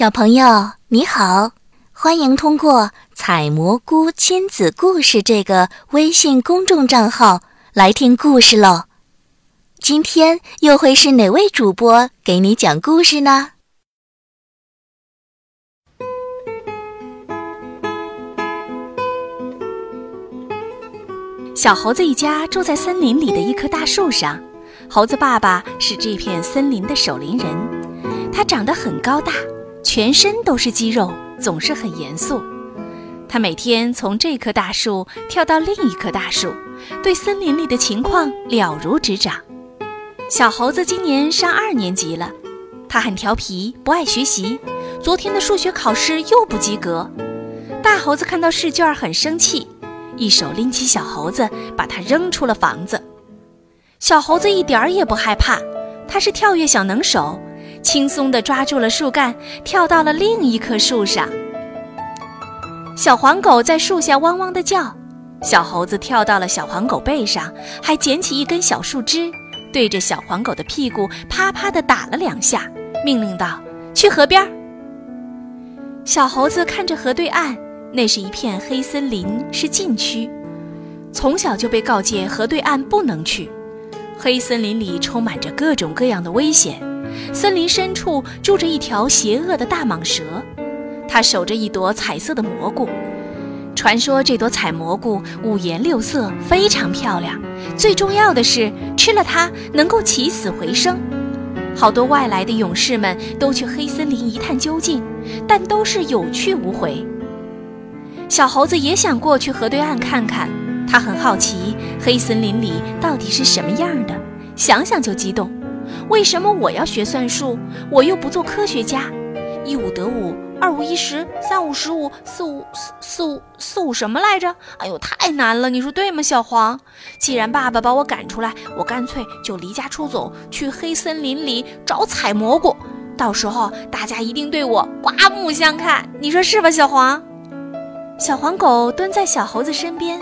小朋友你好，欢迎通过“采蘑菇亲子故事”这个微信公众账号来听故事喽。今天又会是哪位主播给你讲故事呢？小猴子一家住在森林里的一棵大树上，猴子爸爸是这片森林的守林人，他长得很高大。全身都是肌肉，总是很严肃。他每天从这棵大树跳到另一棵大树，对森林里的情况了如指掌。小猴子今年上二年级了，他很调皮，不爱学习。昨天的数学考试又不及格。大猴子看到试卷很生气，一手拎起小猴子，把他扔出了房子。小猴子一点儿也不害怕，他是跳跃小能手。轻松地抓住了树干，跳到了另一棵树上。小黄狗在树下汪汪地叫，小猴子跳到了小黄狗背上，还捡起一根小树枝，对着小黄狗的屁股啪啪地打了两下，命令道：“去河边。”小猴子看着河对岸，那是一片黑森林，是禁区，从小就被告诫河对岸不能去。黑森林里充满着各种各样的危险。森林深处住着一条邪恶的大蟒蛇，它守着一朵彩色的蘑菇。传说这朵彩蘑菇五颜六色，非常漂亮。最重要的是，吃了它能够起死回生。好多外来的勇士们都去黑森林一探究竟，但都是有去无回。小猴子也想过去河对岸看看，他很好奇黑森林里到底是什么样的，想想就激动。为什么我要学算术？我又不做科学家。一五得五，二五一十，三五十五，四五四四五四五什么来着？哎呦，太难了！你说对吗，小黄？既然爸爸把我赶出来，我干脆就离家出走，去黑森林里找采蘑菇。到时候大家一定对我刮目相看。你说是吧，小黄？小黄狗蹲在小猴子身边，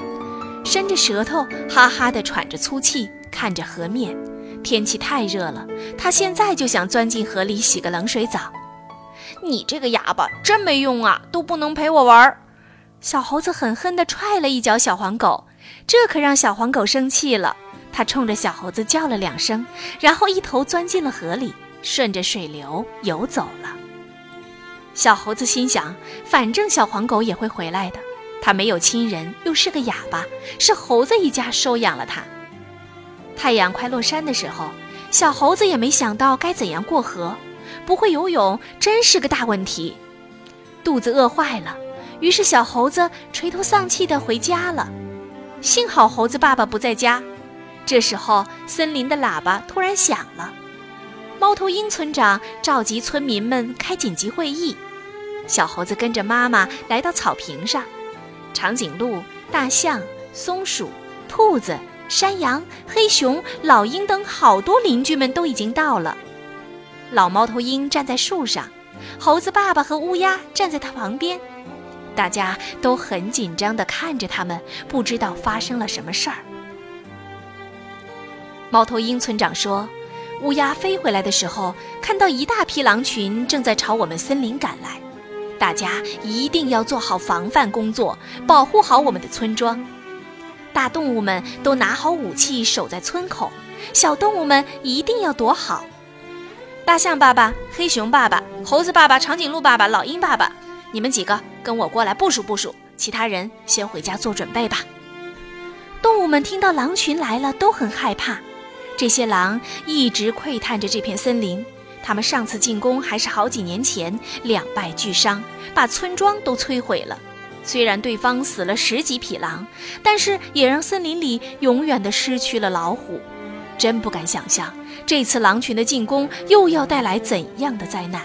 伸着舌头，哈哈地喘着粗气，看着河面。天气太热了，他现在就想钻进河里洗个冷水澡。你这个哑巴真没用啊，都不能陪我玩。小猴子狠狠地踹了一脚小黄狗，这可让小黄狗生气了。他冲着小猴子叫了两声，然后一头钻进了河里，顺着水流游走了。小猴子心想，反正小黄狗也会回来的。他没有亲人，又是个哑巴，是猴子一家收养了他。太阳快落山的时候，小猴子也没想到该怎样过河，不会游泳真是个大问题。肚子饿坏了，于是小猴子垂头丧气地回家了。幸好猴子爸爸不在家。这时候，森林的喇叭突然响了，猫头鹰村长召集村民们开紧急会议。小猴子跟着妈妈来到草坪上，长颈鹿、大象、松鼠、兔子。山羊、黑熊、老鹰等好多邻居们都已经到了。老猫头鹰站在树上，猴子爸爸和乌鸦站在他旁边，大家都很紧张地看着他们，不知道发生了什么事儿。猫头鹰村长说：“乌鸦飞回来的时候，看到一大批狼群正在朝我们森林赶来，大家一定要做好防范工作，保护好我们的村庄。”大动物们都拿好武器守在村口，小动物们一定要躲好。大象爸爸、黑熊爸爸、猴子爸爸、长颈鹿爸爸、老鹰爸爸，你们几个跟我过来部署部署，其他人先回家做准备吧。动物们听到狼群来了都很害怕，这些狼一直窥探着这片森林，他们上次进攻还是好几年前，两败俱伤，把村庄都摧毁了。虽然对方死了十几匹狼，但是也让森林里永远的失去了老虎。真不敢想象这次狼群的进攻又要带来怎样的灾难。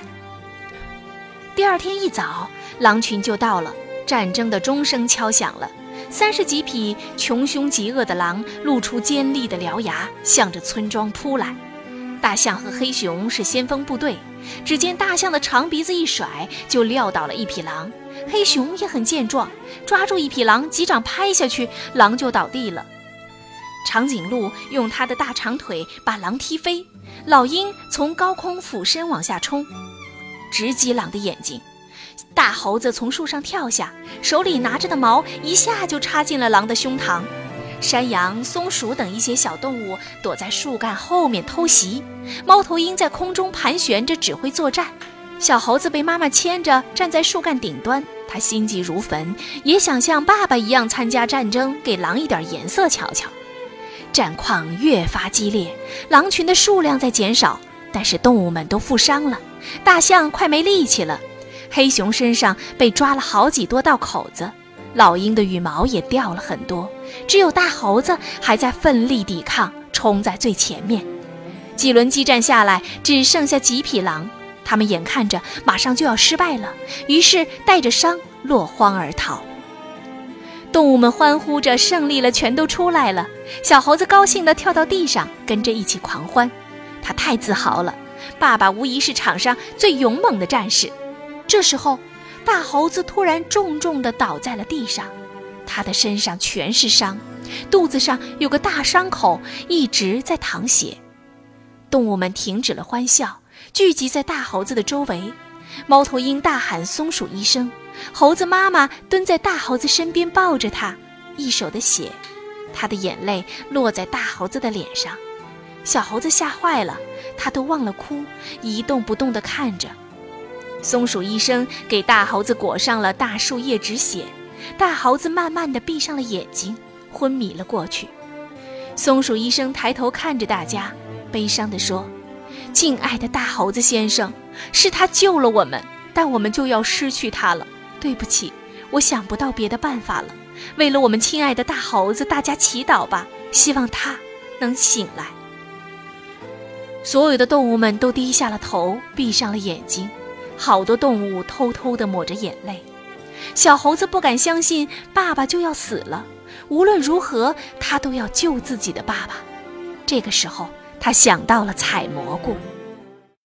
第二天一早，狼群就到了，战争的钟声敲响了。三十几匹穷凶极恶的狼露出尖利的獠牙，向着村庄扑来。大象和黑熊是先锋部队，只见大象的长鼻子一甩，就撂倒了一匹狼。黑熊也很健壮，抓住一匹狼，几掌拍下去，狼就倒地了。长颈鹿用它的大长腿把狼踢飞，老鹰从高空俯身往下冲。直击狼的眼睛。大猴子从树上跳下，手里拿着的矛一下就插进了狼的胸膛。山羊、松鼠等一些小动物躲在树干后面偷袭。猫头鹰在空中盘旋着指挥作战。小猴子被妈妈牵着站在树干顶端，他心急如焚，也想像爸爸一样参加战争，给狼一点颜色瞧瞧。战况越发激烈，狼群的数量在减少，但是动物们都负伤了。大象快没力气了，黑熊身上被抓了好几多道口子，老鹰的羽毛也掉了很多，只有大猴子还在奋力抵抗，冲在最前面。几轮激战下来，只剩下几匹狼，他们眼看着马上就要失败了，于是带着伤落荒而逃。动物们欢呼着胜利了，全都出来了。小猴子高兴地跳到地上，跟着一起狂欢。他太自豪了，爸爸无疑是场上最勇猛的战士。这时候，大猴子突然重重地倒在了地上，他的身上全是伤，肚子上有个大伤口，一直在淌血。动物们停止了欢笑，聚集在大猴子的周围。猫头鹰大喊：“松鼠医生！”猴子妈妈蹲在大猴子身边，抱着他，一手的血，他的眼泪落在大猴子的脸上。小猴子吓坏了，他都忘了哭，一动不动地看着。松鼠医生给大猴子裹上了大树叶止血，大猴子慢慢地闭上了眼睛，昏迷了过去。松鼠医生抬头看着大家，悲伤地说：“敬爱的大猴子先生，是他救了我们，但我们就要失去他了。”对不起，我想不到别的办法了。为了我们亲爱的大猴子，大家祈祷吧，希望他能醒来。所有的动物们都低下了头，闭上了眼睛。好多动物偷偷地抹着眼泪。小猴子不敢相信爸爸就要死了，无论如何，他都要救自己的爸爸。这个时候，他想到了采蘑菇。